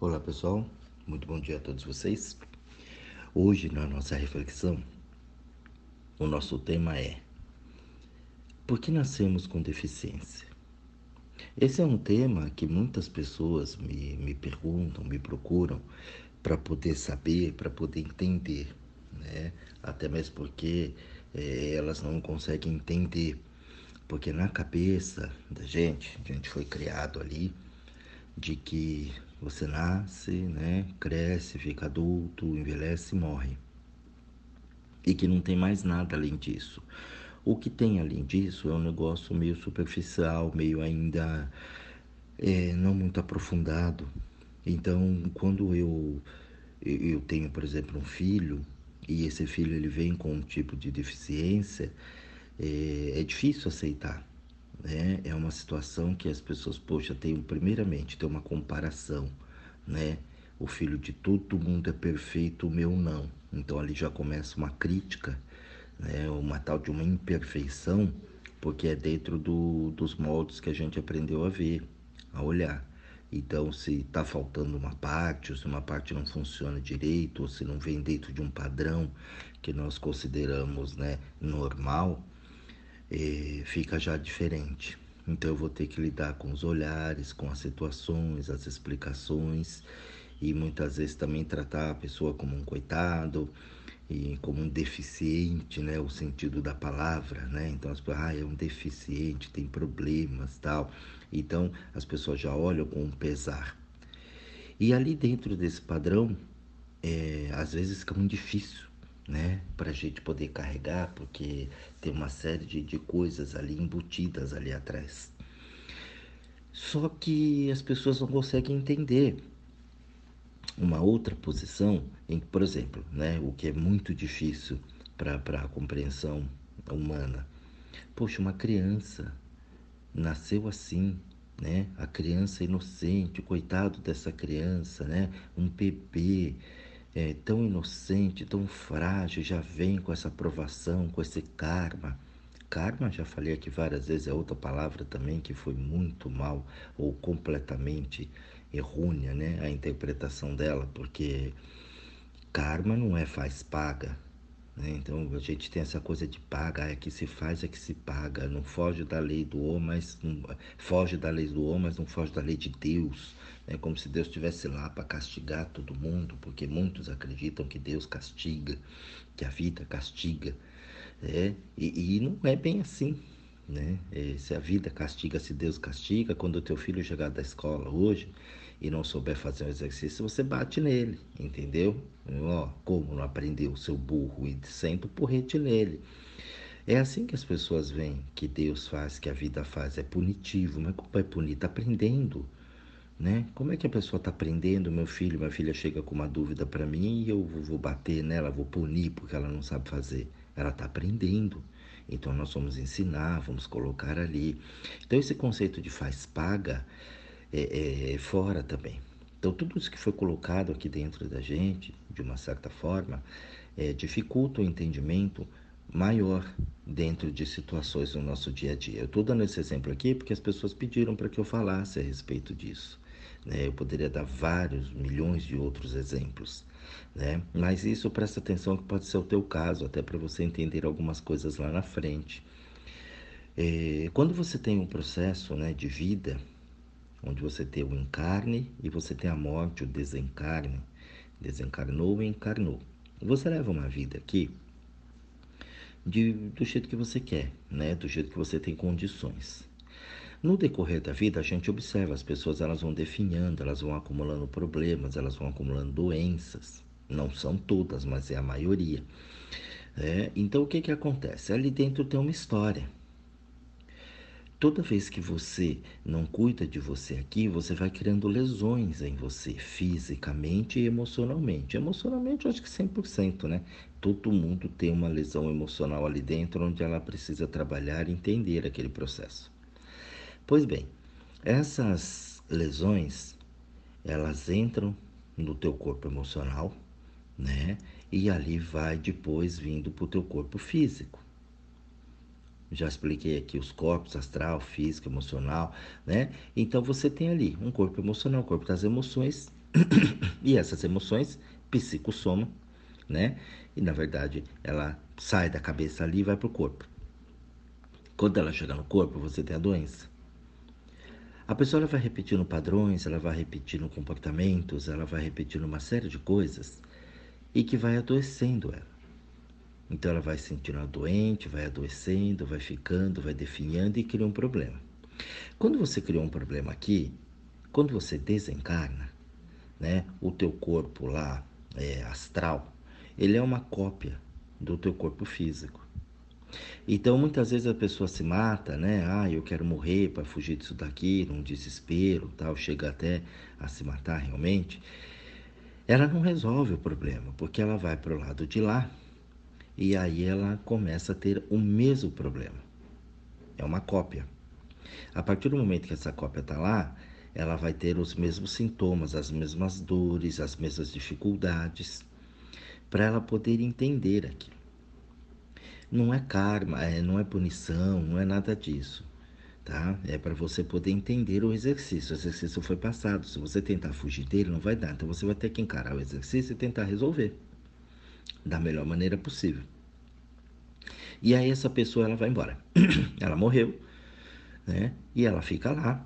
Olá pessoal, muito bom dia a todos vocês. Hoje na nossa reflexão, o nosso tema é Por que nascemos com deficiência? Esse é um tema que muitas pessoas me, me perguntam, me procuram para poder saber, para poder entender, né? Até mesmo porque é, elas não conseguem entender, porque na cabeça da gente, a gente foi criado ali de que você nasce, né, cresce, fica adulto, envelhece e morre. E que não tem mais nada além disso. O que tem além disso é um negócio meio superficial, meio ainda é, não muito aprofundado. Então, quando eu, eu tenho, por exemplo, um filho, e esse filho ele vem com um tipo de deficiência, é, é difícil aceitar né? É uma situação que as pessoas, poxa, tem primeiramente tem uma comparação, né? O filho de todo mundo é perfeito, o meu não. Então ali já começa uma crítica, né? Uma tal de uma imperfeição, porque é dentro do, dos moldes que a gente aprendeu a ver, a olhar. Então, se está faltando uma parte, ou se uma parte não funciona direito, ou se não vem dentro de um padrão que nós consideramos né, normal, fica já diferente. Então eu vou ter que lidar com os olhares, com as situações, as explicações e muitas vezes também tratar a pessoa como um coitado e como um deficiente, né, o sentido da palavra, né? Então as pessoas, ah, é um deficiente, tem problemas, tal. Então as pessoas já olham com um pesar. E ali dentro desse padrão, é, às vezes fica muito difícil né? Para a gente poder carregar, porque tem uma série de, de coisas ali embutidas ali atrás. Só que as pessoas não conseguem entender uma outra posição em que, por exemplo, né, o que é muito difícil para a compreensão humana. Poxa, uma criança nasceu assim, né? A criança inocente, coitado dessa criança, né? Um bebê é, tão inocente, tão frágil, já vem com essa provação, com esse karma. Karma, já falei aqui várias vezes, é outra palavra também que foi muito mal ou completamente errônea, né? A interpretação dela, porque karma não é faz paga, né? Então a gente tem essa coisa de paga, é que se faz, é que se paga, não foge da lei do homem, mas não, foge da lei do homem, mas não foge da lei de Deus. É como se Deus estivesse lá para castigar todo mundo, porque muitos acreditam que Deus castiga, que a vida castiga. É, e, e não é bem assim. Né? É, se a vida castiga, se Deus castiga, quando o teu filho chegar da escola hoje, e não souber fazer um exercício, você bate nele, entendeu? Ó, como não aprendeu, seu burro, e senta o porrete nele. É assim que as pessoas veem que Deus faz, que a vida faz, é punitivo, mas como é punir? Está aprendendo, né? Como é que a pessoa está aprendendo? Meu filho, minha filha chega com uma dúvida para mim e eu vou bater nela, vou punir porque ela não sabe fazer. Ela está aprendendo. Então nós vamos ensinar, vamos colocar ali. Então esse conceito de faz paga é, é, fora também. Então, tudo isso que foi colocado aqui dentro da gente, de uma certa forma, é, dificulta o entendimento maior dentro de situações no nosso dia a dia. Eu estou dando esse exemplo aqui porque as pessoas pediram para que eu falasse a respeito disso. Né? Eu poderia dar vários, milhões de outros exemplos. Né? Mas isso presta atenção que pode ser o teu caso, até para você entender algumas coisas lá na frente. É, quando você tem um processo né, de vida, onde você tem o encarne e você tem a morte, o desencarne. Desencarnou e encarnou. Você leva uma vida aqui de, do jeito que você quer, né? do jeito que você tem condições. No decorrer da vida, a gente observa as pessoas elas vão definhando, elas vão acumulando problemas, elas vão acumulando doenças. Não são todas, mas é a maioria. É, então, o que, que acontece? Ali dentro tem uma história. Toda vez que você não cuida de você aqui, você vai criando lesões em você, fisicamente e emocionalmente. Emocionalmente, eu acho que 100%, né? Todo mundo tem uma lesão emocional ali dentro onde ela precisa trabalhar e entender aquele processo. Pois bem, essas lesões, elas entram no teu corpo emocional, né? E ali vai depois vindo para o teu corpo físico. Já expliquei aqui os corpos astral, físico, emocional, né? Então você tem ali um corpo emocional, um corpo das emoções, e essas emoções psicossomam, né? E na verdade ela sai da cabeça ali e vai para o corpo. Quando ela chega no corpo, você tem a doença. A pessoa vai repetindo padrões, ela vai repetindo comportamentos, ela vai repetindo uma série de coisas e que vai adoecendo ela. Então ela vai se sentindo doente, vai adoecendo, vai ficando, vai definhando e cria um problema. Quando você criou um problema aqui, quando você desencarna, né, o teu corpo lá é, astral, ele é uma cópia do teu corpo físico. Então muitas vezes a pessoa se mata, né? Ah, eu quero morrer para fugir disso daqui, num desespero, tal, chega até a se matar realmente. Ela não resolve o problema, porque ela vai para o lado de lá e aí ela começa a ter o mesmo problema. É uma cópia. A partir do momento que essa cópia está lá, ela vai ter os mesmos sintomas, as mesmas dores, as mesmas dificuldades, para ela poder entender aquilo. Não é karma, é, não é punição, não é nada disso. Tá? É para você poder entender o exercício. O exercício foi passado. Se você tentar fugir dele, não vai dar. Então você vai ter que encarar o exercício e tentar resolver da melhor maneira possível. E aí essa pessoa ela vai embora. ela morreu, né? E ela fica lá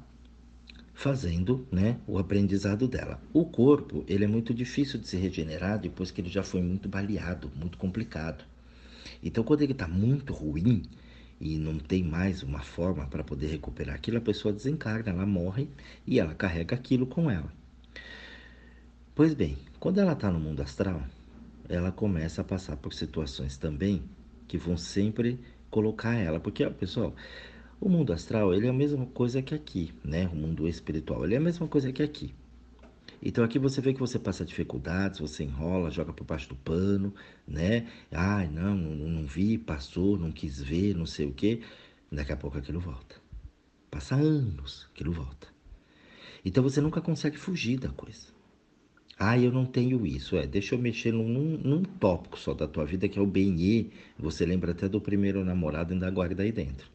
fazendo, né, o aprendizado dela. O corpo, ele é muito difícil de se regenerar depois que ele já foi muito baleado, muito complicado. Então, quando ele está muito ruim e não tem mais uma forma para poder recuperar aquilo, a pessoa desencarna, ela morre e ela carrega aquilo com ela. Pois bem, quando ela está no mundo astral, ela começa a passar por situações também que vão sempre colocar ela, porque, ó, pessoal, o mundo astral ele é a mesma coisa que aqui, né? O mundo espiritual ele é a mesma coisa que aqui. Então aqui você vê que você passa dificuldades, você enrola, joga por baixo do pano, né? Ai, não, não, não vi, passou, não quis ver, não sei o quê. Daqui a pouco aquilo volta. Passa anos, aquilo volta. Então você nunca consegue fugir da coisa. Ah, eu não tenho isso. É, deixa eu mexer num, num tópico só da tua vida, que é o BNE. Você lembra até do primeiro namorado, ainda guarda aí dentro.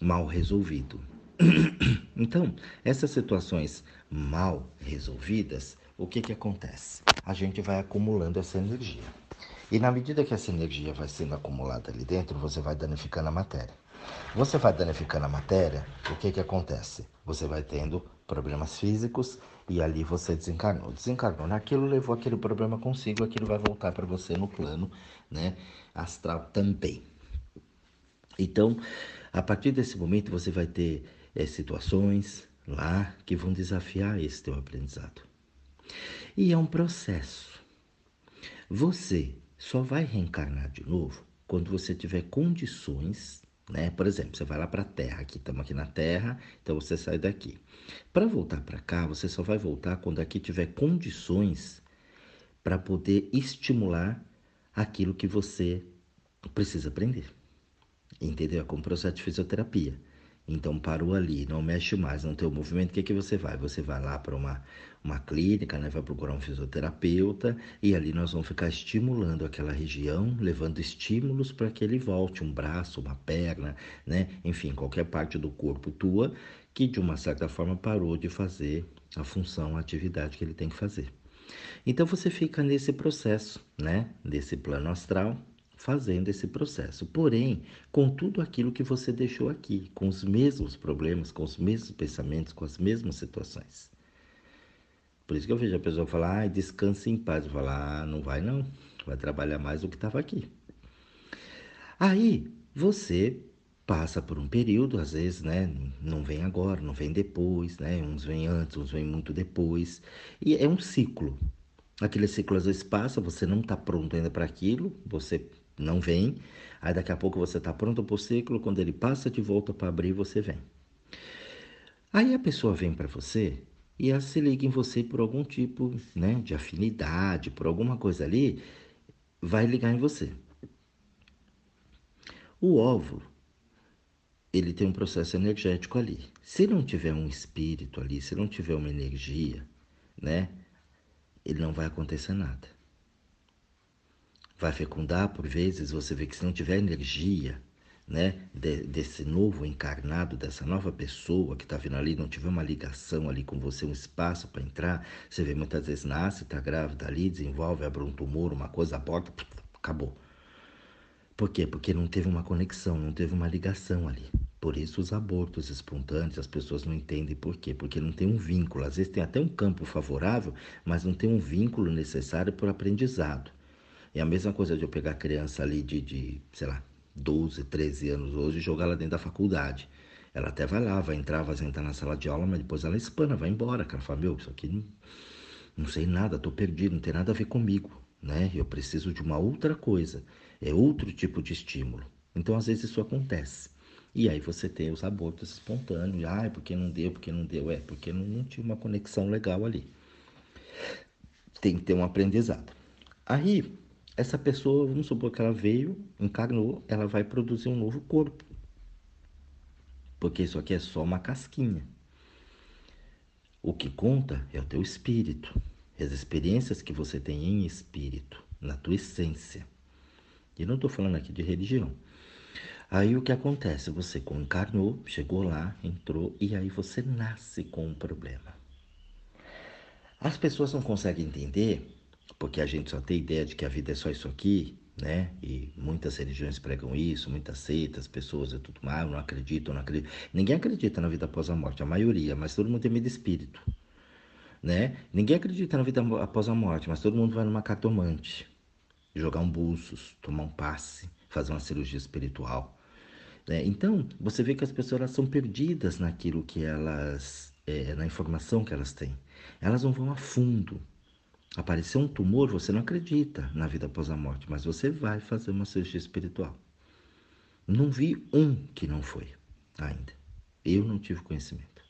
Mal resolvido. Então, essas situações mal resolvidas, o que, que acontece? A gente vai acumulando essa energia. E na medida que essa energia vai sendo acumulada ali dentro, você vai danificando a matéria. Você vai danificando a matéria, o que, que acontece? Você vai tendo problemas físicos e ali você desencarnou. Desencarnou naquilo, levou aquele problema consigo, aquilo vai voltar para você no plano né, astral também. Então, a partir desse momento, você vai ter é, situações lá que vão desafiar esse teu aprendizado. E é um processo. Você só vai reencarnar de novo quando você tiver condições, né? Por exemplo, você vai lá para a Terra, aqui estamos aqui na Terra, então você sai daqui. Para voltar para cá, você só vai voltar quando aqui tiver condições para poder estimular aquilo que você precisa aprender. Entendeu? É como processo de fisioterapia. Então parou ali, não mexe mais, não tem o movimento, o que, que você vai? Você vai lá para uma, uma clínica, né? vai procurar um fisioterapeuta e ali nós vamos ficar estimulando aquela região, levando estímulos para que ele volte, um braço, uma perna, né? enfim, qualquer parte do corpo tua que de uma certa forma parou de fazer a função, a atividade que ele tem que fazer. Então você fica nesse processo, né? Desse plano astral, fazendo esse processo. Porém, com tudo aquilo que você deixou aqui, com os mesmos problemas, com os mesmos pensamentos, com as mesmas situações. Por isso que eu vejo a pessoa falar, ah, descanse em paz. Eu falo, ah, não vai não, vai trabalhar mais do que estava aqui. Aí, você passa por um período, às vezes, né, não vem agora, não vem depois, né, uns vêm antes, uns vêm muito depois, e é um ciclo. Aquele ciclo às vezes passa, você não está pronto ainda para aquilo, você não vem. Aí daqui a pouco você está pronto para o ciclo, quando ele passa de volta para abrir, você vem. Aí a pessoa vem para você e ela se liga em você por algum tipo né, de afinidade, por alguma coisa ali, vai ligar em você. O óvulo, ele tem um processo energético ali. Se não tiver um espírito ali, se não tiver uma energia, né, ele não vai acontecer nada vai fecundar por vezes, você vê que se não tiver energia, né, de, desse novo encarnado, dessa nova pessoa que está vindo ali, não tiver uma ligação ali com você, um espaço para entrar, você vê muitas vezes nasce, está grávida ali, desenvolve, abre um tumor, uma coisa, aborta, acabou. Por quê? Porque não teve uma conexão, não teve uma ligação ali. Por isso os abortos espontâneos, as pessoas não entendem por quê, porque não tem um vínculo. Às vezes tem até um campo favorável, mas não tem um vínculo necessário para o aprendizado. É a mesma coisa de eu pegar criança ali de, de, sei lá, 12, 13 anos hoje e jogar ela dentro da faculdade. Ela até vai lá, vai entrar, vai sentar na sala de aula, mas depois ela espana, vai embora. Ela fala, meu, isso aqui não, não sei nada, estou perdido, não tem nada a ver comigo, né? Eu preciso de uma outra coisa, é outro tipo de estímulo. Então, às vezes isso acontece. E aí você tem os abortos espontâneos. Ah, porque não deu, porque não deu. É, porque não, não tinha uma conexão legal ali. Tem que ter um aprendizado. Aí, essa pessoa, vamos supor que ela veio, encarnou, ela vai produzir um novo corpo. Porque isso aqui é só uma casquinha. O que conta é o teu espírito, as experiências que você tem em espírito, na tua essência. E não estou falando aqui de religião. Aí o que acontece? Você encarnou, chegou lá, entrou e aí você nasce com um problema. As pessoas não conseguem entender, porque a gente só tem ideia de que a vida é só isso aqui, né? E muitas religiões pregam isso, muitas seitas, pessoas e tudo mais, não acreditam, não acreditam. Ninguém acredita na vida após a morte, a maioria, mas todo mundo tem medo de espírito, né? Ninguém acredita na vida após a morte, mas todo mundo vai numa cartomante, jogar um bolsos, tomar um passe, fazer uma cirurgia espiritual. Né? Então, você vê que as pessoas elas são perdidas naquilo que elas, é, na informação que elas têm. Elas não vão a fundo. Apareceu um tumor, você não acredita na vida após a morte, mas você vai fazer uma cirurgia espiritual. Não vi um que não foi ainda. Eu não tive conhecimento.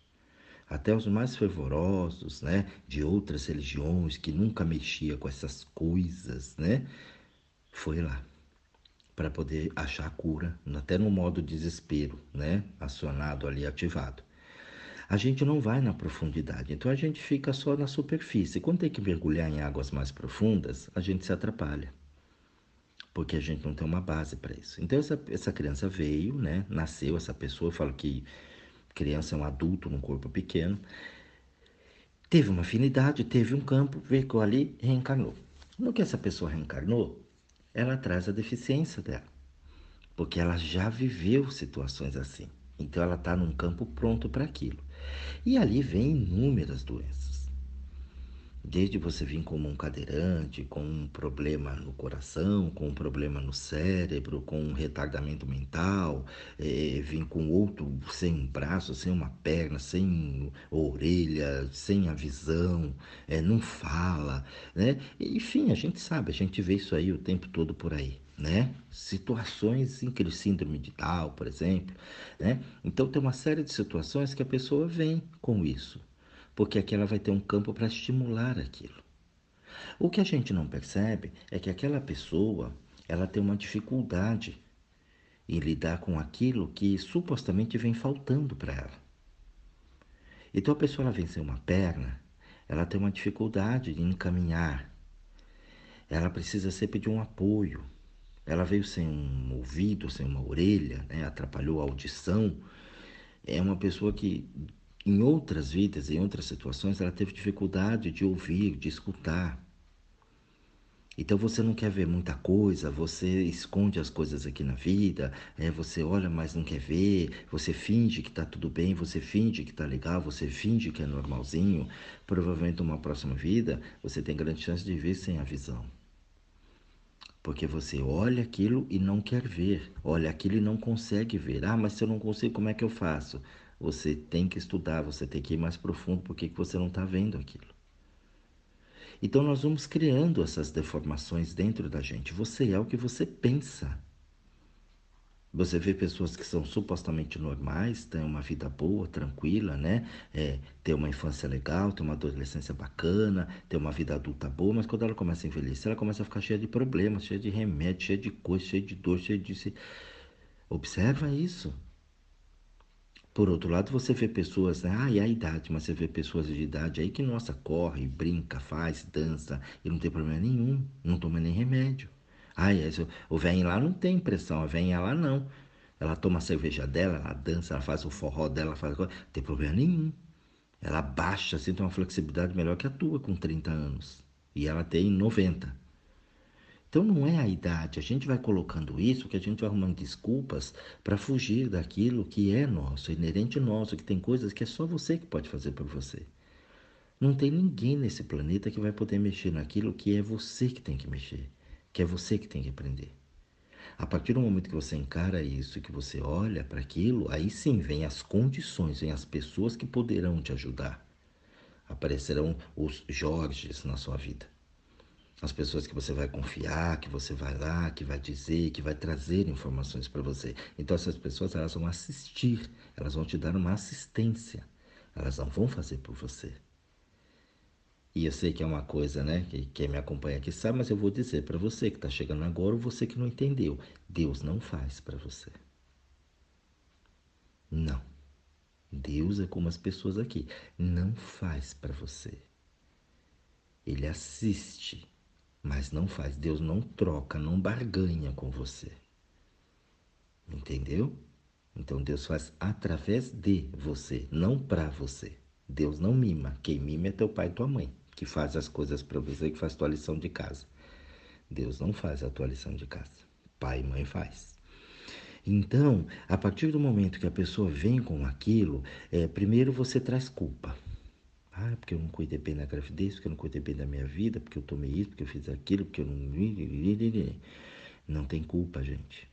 Até os mais fervorosos, né, de outras religiões que nunca mexia com essas coisas, né, foi lá para poder achar a cura, até no modo desespero, né? Acionado ali, ativado. A gente não vai na profundidade, então a gente fica só na superfície. Quando tem que mergulhar em águas mais profundas, a gente se atrapalha, porque a gente não tem uma base para isso. Então essa, essa criança veio, né? Nasceu essa pessoa, eu falo que criança é um adulto num corpo pequeno, teve uma afinidade, teve um campo, veio ali, reencarnou. No que essa pessoa reencarnou, ela traz a deficiência dela, porque ela já viveu situações assim. Então ela está num campo pronto para aquilo. E ali vem inúmeras doenças. Desde você vir como um cadeirante, com um problema no coração, com um problema no cérebro, com um retardamento mental, é, vir com outro sem um braço, sem uma perna, sem orelha, sem a visão, é, não fala, né? Enfim, a gente sabe, a gente vê isso aí o tempo todo por aí. Né? Situações em que síndrome de Down, por exemplo, né? Então tem uma série de situações que a pessoa vem com isso porque aqui ela vai ter um campo para estimular aquilo. O que a gente não percebe é que aquela pessoa ela tem uma dificuldade em lidar com aquilo que supostamente vem faltando para ela. Então a pessoa ela vem sem uma perna, ela tem uma dificuldade de encaminhar. Ela precisa sempre de um apoio. Ela veio sem um ouvido, sem uma orelha, né? atrapalhou a audição. É uma pessoa que em outras vidas, em outras situações, ela teve dificuldade de ouvir, de escutar. Então você não quer ver muita coisa, você esconde as coisas aqui na vida, é, você olha, mas não quer ver, você finge que está tudo bem, você finge que está legal, você finge que é normalzinho. Provavelmente numa próxima vida você tem grande chance de ver sem a visão. Porque você olha aquilo e não quer ver, olha aquilo e não consegue ver. Ah, mas se eu não consigo, como é que eu faço? Você tem que estudar, você tem que ir mais profundo porque que você não está vendo aquilo. Então nós vamos criando essas deformações dentro da gente. Você é o que você pensa. Você vê pessoas que são supostamente normais, têm uma vida boa, tranquila, né? É, ter uma infância legal, ter uma adolescência bacana, ter uma vida adulta boa, mas quando ela começa a envelhecer, ela começa a ficar cheia de problemas, cheia de remédio, cheia de coisa, cheia de dor, cheia de. Observa isso. Por outro lado, você vê pessoas, né? ah, e a idade, mas você vê pessoas de idade aí que, nossa, corre, brinca, faz, dança e não tem problema nenhum, não toma nem remédio. Ah, o velho lá não tem pressão, a velha lá não. ela toma a cerveja dela, ela dança, ela faz o forró dela, faz não tem problema nenhum. Ela baixa, assim, tem uma flexibilidade melhor que a tua com 30 anos. E ela tem 90. Então não é a idade, a gente vai colocando isso, que a gente vai arrumando desculpas para fugir daquilo que é nosso, inerente nosso, que tem coisas que é só você que pode fazer por você. Não tem ninguém nesse planeta que vai poder mexer naquilo que é você que tem que mexer, que é você que tem que aprender. A partir do momento que você encara isso, que você olha para aquilo, aí sim vem as condições, vem as pessoas que poderão te ajudar. Aparecerão os Jorges na sua vida. As pessoas que você vai confiar, que você vai lá, que vai dizer, que vai trazer informações para você. Então essas pessoas elas vão assistir, elas vão te dar uma assistência. Elas não vão fazer por você. E eu sei que é uma coisa, né? Que quem me acompanha aqui sabe, mas eu vou dizer para você que está chegando agora ou você que não entendeu: Deus não faz para você. Não. Deus é como as pessoas aqui. Não faz para você. Ele assiste, mas não faz. Deus não troca, não barganha com você. Entendeu? Então Deus faz através de você, não para você. Deus não mima. Quem mima é teu pai e tua mãe que faz as coisas para você, que faz tua lição de casa. Deus não faz a tua lição de casa. Pai e mãe faz. Então, a partir do momento que a pessoa vem com aquilo, é, primeiro você traz culpa. Ah, porque eu não cuidei bem da gravidez, porque eu não cuidei bem da minha vida, porque eu tomei isso, porque eu fiz aquilo, porque eu não. Não tem culpa, gente.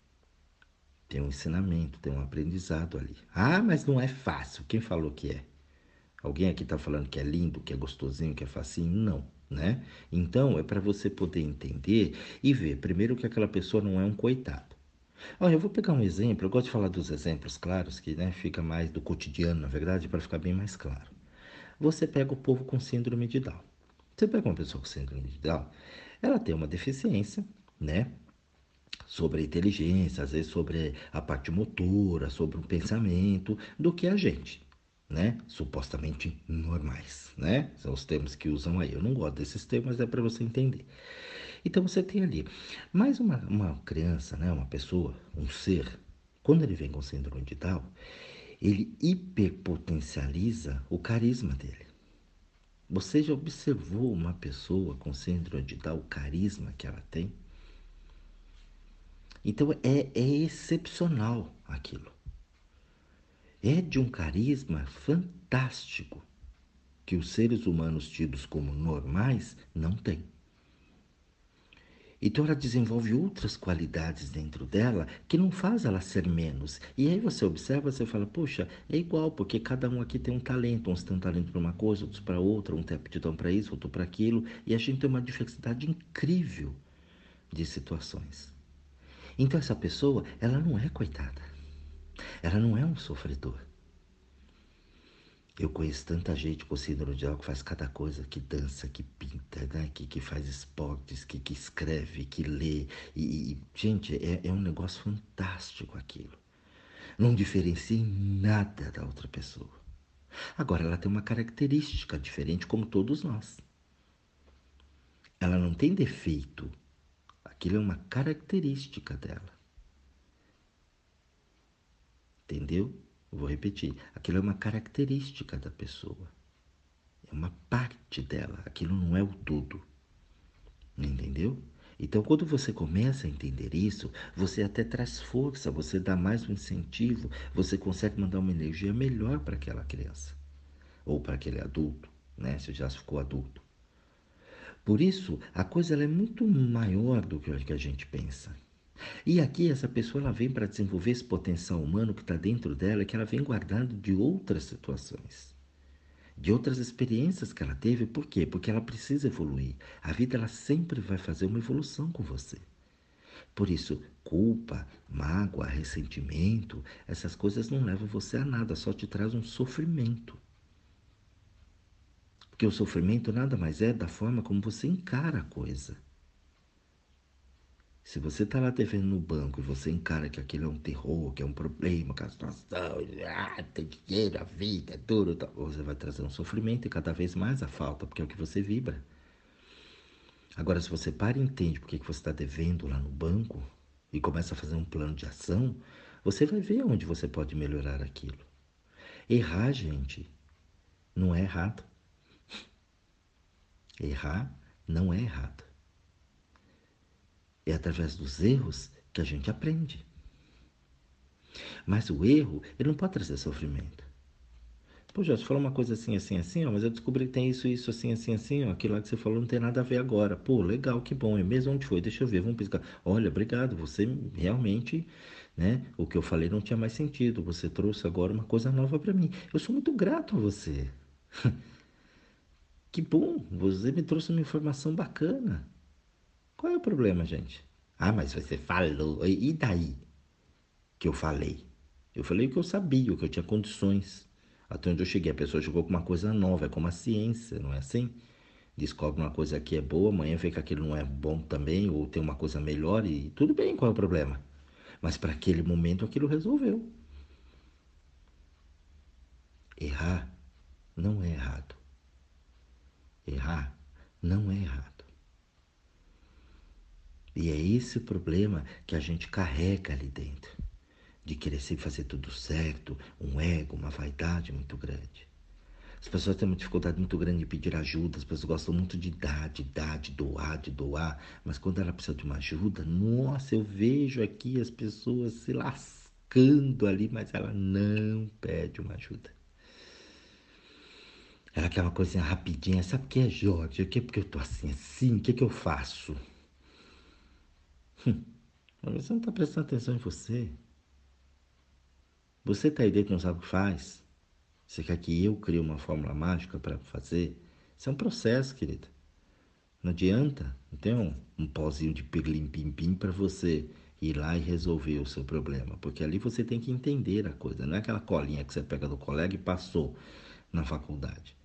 Tem um ensinamento, tem um aprendizado ali. Ah, mas não é fácil. Quem falou que é? Alguém aqui está falando que é lindo, que é gostosinho, que é facinho? Não, né? Então é para você poder entender e ver, primeiro, que aquela pessoa não é um coitado. Olha, eu vou pegar um exemplo, eu gosto de falar dos exemplos claros, que né, fica mais do cotidiano, na verdade, para ficar bem mais claro. Você pega o povo com síndrome de Down. Você pega uma pessoa com síndrome de Down, ela tem uma deficiência, né? Sobre a inteligência, às vezes sobre a parte motora, sobre o pensamento, do que a gente né? Supostamente normais, né? São os termos que usam aí. Eu não gosto desses termos, mas é para você entender. Então você tem ali mais uma, uma criança, né? Uma pessoa, um ser, quando ele vem com síndrome de Down, ele hiperpotencializa o carisma dele. Você já observou uma pessoa com síndrome de Down, o carisma que ela tem? Então é, é excepcional aquilo é de um carisma fantástico que os seres humanos tidos como normais não têm. Então ela desenvolve outras qualidades dentro dela que não faz ela ser menos. E aí você observa, você fala, poxa, é igual, porque cada um aqui tem um talento, uns têm um talento para uma coisa, outros para outra, um tem aptidão para isso, outro para aquilo, e a gente tem uma diversidade incrível de situações. Então essa pessoa, ela não é coitada. Ela não é um sofredor. Eu conheço tanta gente com síndrome de Down que faz cada coisa, que dança, que pinta, né? que, que faz esportes, que, que escreve, que lê. E, e gente, é, é um negócio fantástico aquilo. Não diferencia em nada da outra pessoa. Agora, ela tem uma característica diferente, como todos nós. Ela não tem defeito. Aquilo é uma característica dela. Entendeu? vou repetir. Aquilo é uma característica da pessoa. É uma parte dela. Aquilo não é o todo. Entendeu? Então, quando você começa a entender isso, você até traz força, você dá mais um incentivo, você consegue mandar uma energia melhor para aquela criança ou para aquele adulto, né? Se já ficou adulto. Por isso, a coisa é muito maior do que a gente pensa. E aqui essa pessoa ela vem para desenvolver esse potencial humano que está dentro dela, que ela vem guardando de outras situações, de outras experiências que ela teve. Por quê? Porque ela precisa evoluir. A vida ela sempre vai fazer uma evolução com você. Por isso, culpa, mágoa, ressentimento, essas coisas não levam você a nada, só te traz um sofrimento. Porque o sofrimento nada mais é da forma como você encara a coisa. Se você está lá devendo no banco e você encara que aquilo é um terror, que é um problema, que a situação, ah, tem dinheiro, a vida é duro, tá, você vai trazer um sofrimento e cada vez mais a falta, porque é o que você vibra. Agora, se você para e entende por que você está devendo lá no banco e começa a fazer um plano de ação, Você vai ver onde você pode melhorar aquilo. Errar, gente, não é errado. Errar não é errado. É através dos erros que a gente aprende. Mas o erro, ele não pode trazer sofrimento. Pô, Jorge, você falou uma coisa assim, assim, assim, ó, mas eu descobri que tem isso, isso, assim, assim, assim, ó, aquilo lá que você falou não tem nada a ver agora. Pô, legal, que bom, é mesmo onde foi? Deixa eu ver, vamos piscar. Olha, obrigado, você realmente, né, o que eu falei não tinha mais sentido. Você trouxe agora uma coisa nova para mim. Eu sou muito grato a você. que bom, você me trouxe uma informação bacana. Qual é o problema, gente? Ah, mas você falou, e daí que eu falei? Eu falei o que eu sabia, o que eu tinha condições. Até onde eu cheguei, a pessoa chegou com uma coisa nova, é como a ciência, não é assim? Descobre uma coisa que é boa, amanhã vê que aquilo não é bom também, ou tem uma coisa melhor e tudo bem, qual é o problema? Mas para aquele momento aquilo resolveu. Errar não é errado. Errar não é errado. E é esse o problema que a gente carrega ali dentro de querer sempre fazer tudo certo, um ego, uma vaidade muito grande. As pessoas têm uma dificuldade muito grande de pedir ajuda, as pessoas gostam muito de dar, de dar, de doar, de doar, mas quando ela precisa de uma ajuda, nossa, eu vejo aqui as pessoas se lascando ali, mas ela não pede uma ajuda. Ela quer uma coisinha rapidinha, sabe o que é, Jorge? O que é porque eu tô assim, assim? O que é que eu faço? Hum, mas você não está prestando atenção em você. Você está aí dentro e não sabe o que faz? Você quer que eu crie uma fórmula mágica para fazer? Isso é um processo, querida. Não adianta. Não tem um, um pozinho de pirlim-pim-pim para você ir lá e resolver o seu problema. Porque ali você tem que entender a coisa. Não é aquela colinha que você pega do colega e passou na faculdade.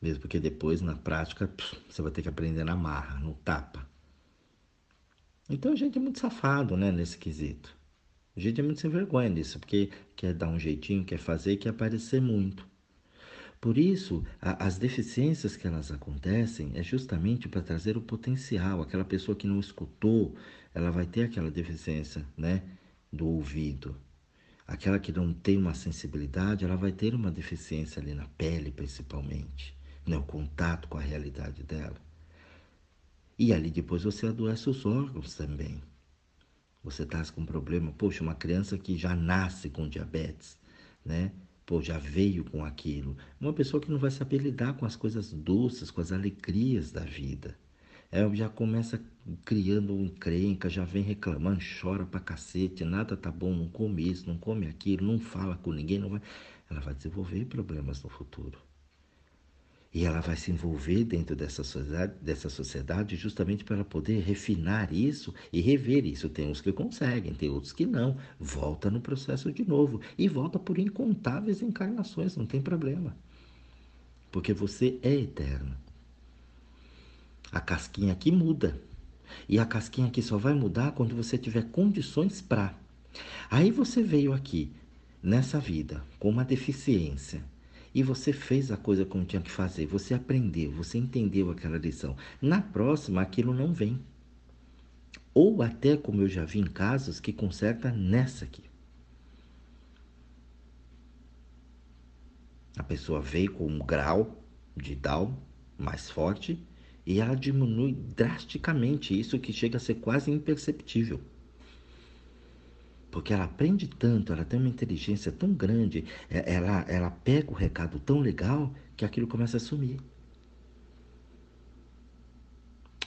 Mesmo porque depois, na prática, você vai ter que aprender na marra, no tapa. Então a gente é muito safado, né, nesse quesito. A gente é muito sem vergonha nisso, porque quer dar um jeitinho, quer fazer quer aparecer muito. Por isso, a, as deficiências que elas acontecem é justamente para trazer o potencial. Aquela pessoa que não escutou, ela vai ter aquela deficiência, né, do ouvido. Aquela que não tem uma sensibilidade, ela vai ter uma deficiência ali na pele, principalmente, né, o contato com a realidade dela. E ali depois você adoece os órgãos também. Você está com problema, poxa, uma criança que já nasce com diabetes, né? Pô, já veio com aquilo. Uma pessoa que não vai saber lidar com as coisas doces, com as alegrias da vida. É, já começa criando um encrenca, já vem reclamando, chora pra cacete, nada tá bom, não come isso, não come aquilo, não fala com ninguém, não vai. Ela vai desenvolver problemas no futuro. E ela vai se envolver dentro dessa sociedade, dessa sociedade justamente para poder refinar isso e rever isso. Tem uns que conseguem, tem outros que não. Volta no processo de novo e volta por incontáveis encarnações, não tem problema. Porque você é eterno. A casquinha aqui muda. E a casquinha aqui só vai mudar quando você tiver condições para. Aí você veio aqui nessa vida com uma deficiência e você fez a coisa como tinha que fazer, você aprendeu, você entendeu aquela lição. Na próxima, aquilo não vem. Ou até, como eu já vi em casos, que conserta nessa aqui. A pessoa veio com um grau de Down mais forte e ela diminui drasticamente isso que chega a ser quase imperceptível. Porque ela aprende tanto, ela tem uma inteligência tão grande, é, ela, ela pega o recado tão legal que aquilo começa a sumir.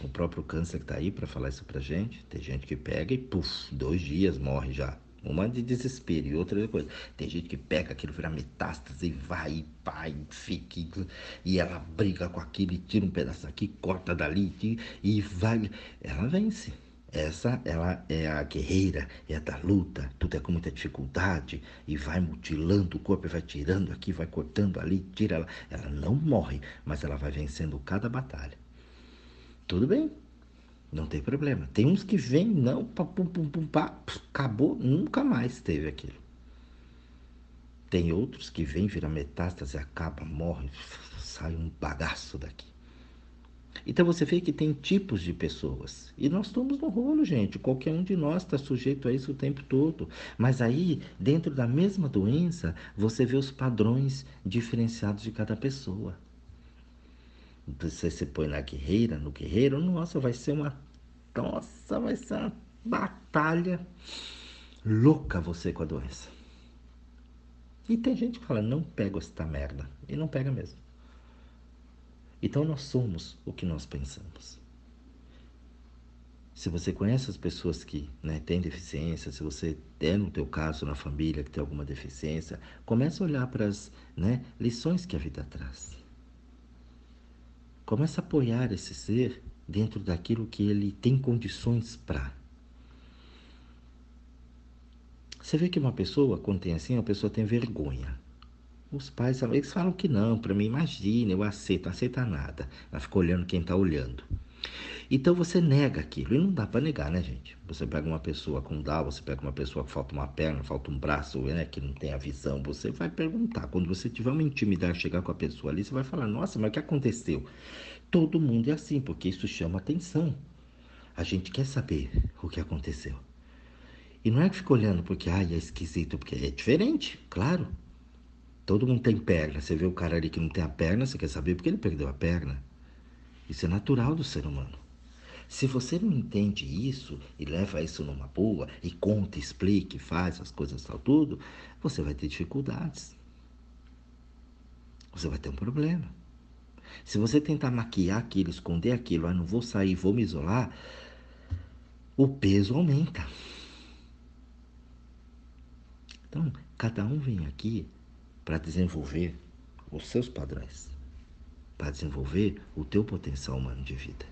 O próprio câncer está aí para falar isso para gente. Tem gente que pega e, puf, dois dias morre já. Uma de desespero e outra de coisa. Tem gente que pega aquilo, vira metástase e vai, vai, fica. E ela briga com aquilo e tira um pedaço aqui, corta dali e vai. Ela vence. Essa ela é a guerreira, é a da luta, tudo é com muita dificuldade e vai mutilando o corpo, vai tirando aqui, vai cortando ali, tira ela. Ela não morre, mas ela vai vencendo cada batalha. Tudo bem, não tem problema. Tem uns que vêm, não, pum, pum, pum, pum, pá, acabou, nunca mais teve aquilo. Tem outros que vêm, vira metástase, acaba, morre, sai um bagaço daqui. Então você vê que tem tipos de pessoas. E nós estamos no rolo, gente. Qualquer um de nós está sujeito a isso o tempo todo. Mas aí, dentro da mesma doença, você vê os padrões diferenciados de cada pessoa. Você se põe na guerreira, no guerreiro, nossa, vai ser uma. Nossa, vai ser uma batalha louca você com a doença. E tem gente que fala, não pega esta merda. E não pega mesmo. Então nós somos o que nós pensamos. Se você conhece as pessoas que né, têm deficiência, se você tem no teu caso na família que tem alguma deficiência, comece a olhar para as né, lições que a vida traz. Comece a apoiar esse ser dentro daquilo que ele tem condições para. Você vê que uma pessoa, quando tem assim, a pessoa tem vergonha. Os pais eles falam que não, para mim, imagina, eu aceito, não aceita nada. Ela fica olhando quem está olhando. Então você nega aquilo, e não dá para negar, né, gente? Você pega uma pessoa com Down, você pega uma pessoa que falta uma perna, falta um braço, né, que não tem a visão, você vai perguntar. Quando você tiver uma intimidade, chegar com a pessoa ali, você vai falar: Nossa, mas o que aconteceu? Todo mundo é assim, porque isso chama atenção. A gente quer saber o que aconteceu. E não é que fica olhando porque, ai, é esquisito, porque é diferente, claro. Todo mundo tem perna. Você vê o cara ali que não tem a perna, você quer saber porque ele perdeu a perna. Isso é natural do ser humano. Se você não entende isso e leva isso numa boa e conta, explica, faz as coisas tal tudo, você vai ter dificuldades. Você vai ter um problema. Se você tentar maquiar aquilo, esconder aquilo, ah, não vou sair, vou me isolar, o peso aumenta. Então, cada um vem aqui para desenvolver os seus padrões, para desenvolver o teu potencial humano de vida.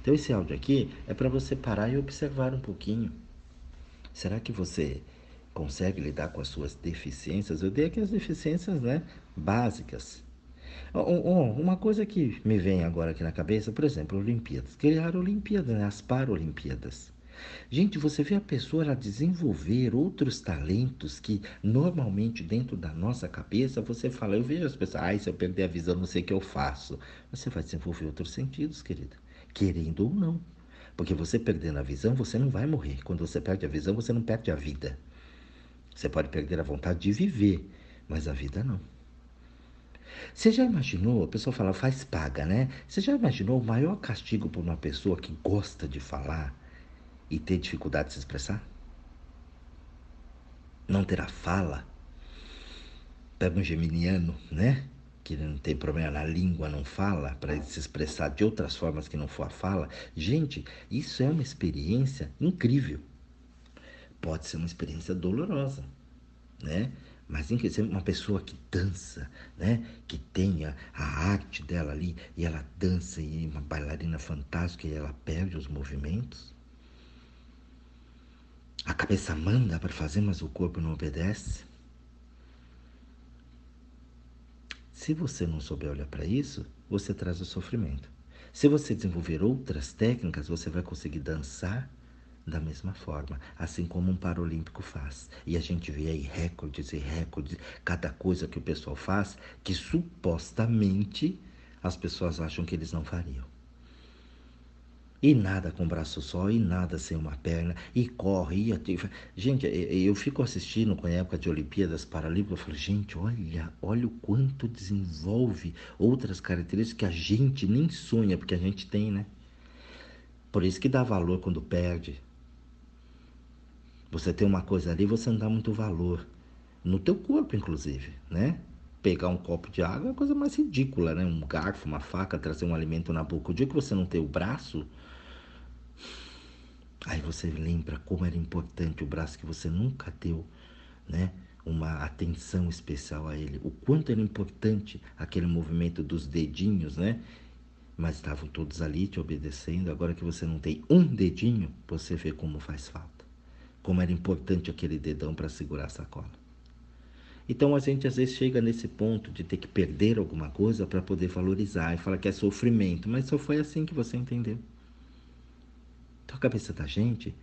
Então esse áudio aqui é para você parar e observar um pouquinho. Será que você consegue lidar com as suas deficiências? Eu dei aqui as deficiências, né, básicas. Uma coisa que me vem agora aqui na cabeça, por exemplo, Olimpíadas. Criar Olimpíadas, né, as Paralimpíadas. Gente, você vê a pessoa ela desenvolver outros talentos que normalmente dentro da nossa cabeça você fala, eu vejo as pessoas, ai, se eu perder a visão, não sei o que eu faço. Você vai desenvolver outros sentidos, querida, querendo ou não. Porque você perdendo a visão, você não vai morrer. Quando você perde a visão, você não perde a vida. Você pode perder a vontade de viver, mas a vida não. Você já imaginou, a pessoa fala, faz paga, né? Você já imaginou o maior castigo por uma pessoa que gosta de falar e ter dificuldade de se expressar? Não terá fala? Pega um geminiano, né? Que não tem problema na língua, não fala, para se expressar de outras formas que não for a fala. Gente, isso é uma experiência incrível. Pode ser uma experiência dolorosa, né? Mas em que uma pessoa que dança, né? Que tenha a arte dela ali e ela dança e uma bailarina fantástica e ela perde os movimentos. A cabeça manda para fazer, mas o corpo não obedece. Se você não souber olhar para isso, você traz o sofrimento. Se você desenvolver outras técnicas, você vai conseguir dançar da mesma forma, assim como um paralímpico faz. E a gente vê aí recordes e recordes, cada coisa que o pessoal faz que supostamente as pessoas acham que eles não fariam. E nada com braço só, e nada sem uma perna, e corre, e. Gente, eu fico assistindo com a época de Olimpíadas Paralímpicas, eu falo, gente, olha, olha o quanto desenvolve outras características que a gente nem sonha, porque a gente tem, né? Por isso que dá valor quando perde. Você tem uma coisa ali, você não dá muito valor. No teu corpo, inclusive, né? Pegar um copo de água é a coisa mais ridícula, né? Um garfo, uma faca, trazer um alimento na boca. O dia que você não tem o braço, Aí você lembra como era importante o braço que você nunca deu, né? Uma atenção especial a ele. O quanto era importante aquele movimento dos dedinhos, né? Mas estavam todos ali te obedecendo. Agora que você não tem um dedinho, você vê como faz falta. Como era importante aquele dedão para segurar a sacola. Então a gente às vezes chega nesse ponto de ter que perder alguma coisa para poder valorizar e fala que é sofrimento, mas só foi assim que você entendeu. Então a cabeça da gente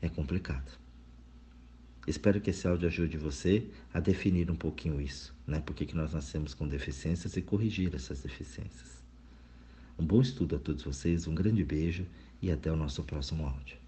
é complicado. Espero que esse áudio ajude você a definir um pouquinho isso, né? Por que nós nascemos com deficiências e corrigir essas deficiências. Um bom estudo a todos vocês, um grande beijo e até o nosso próximo áudio.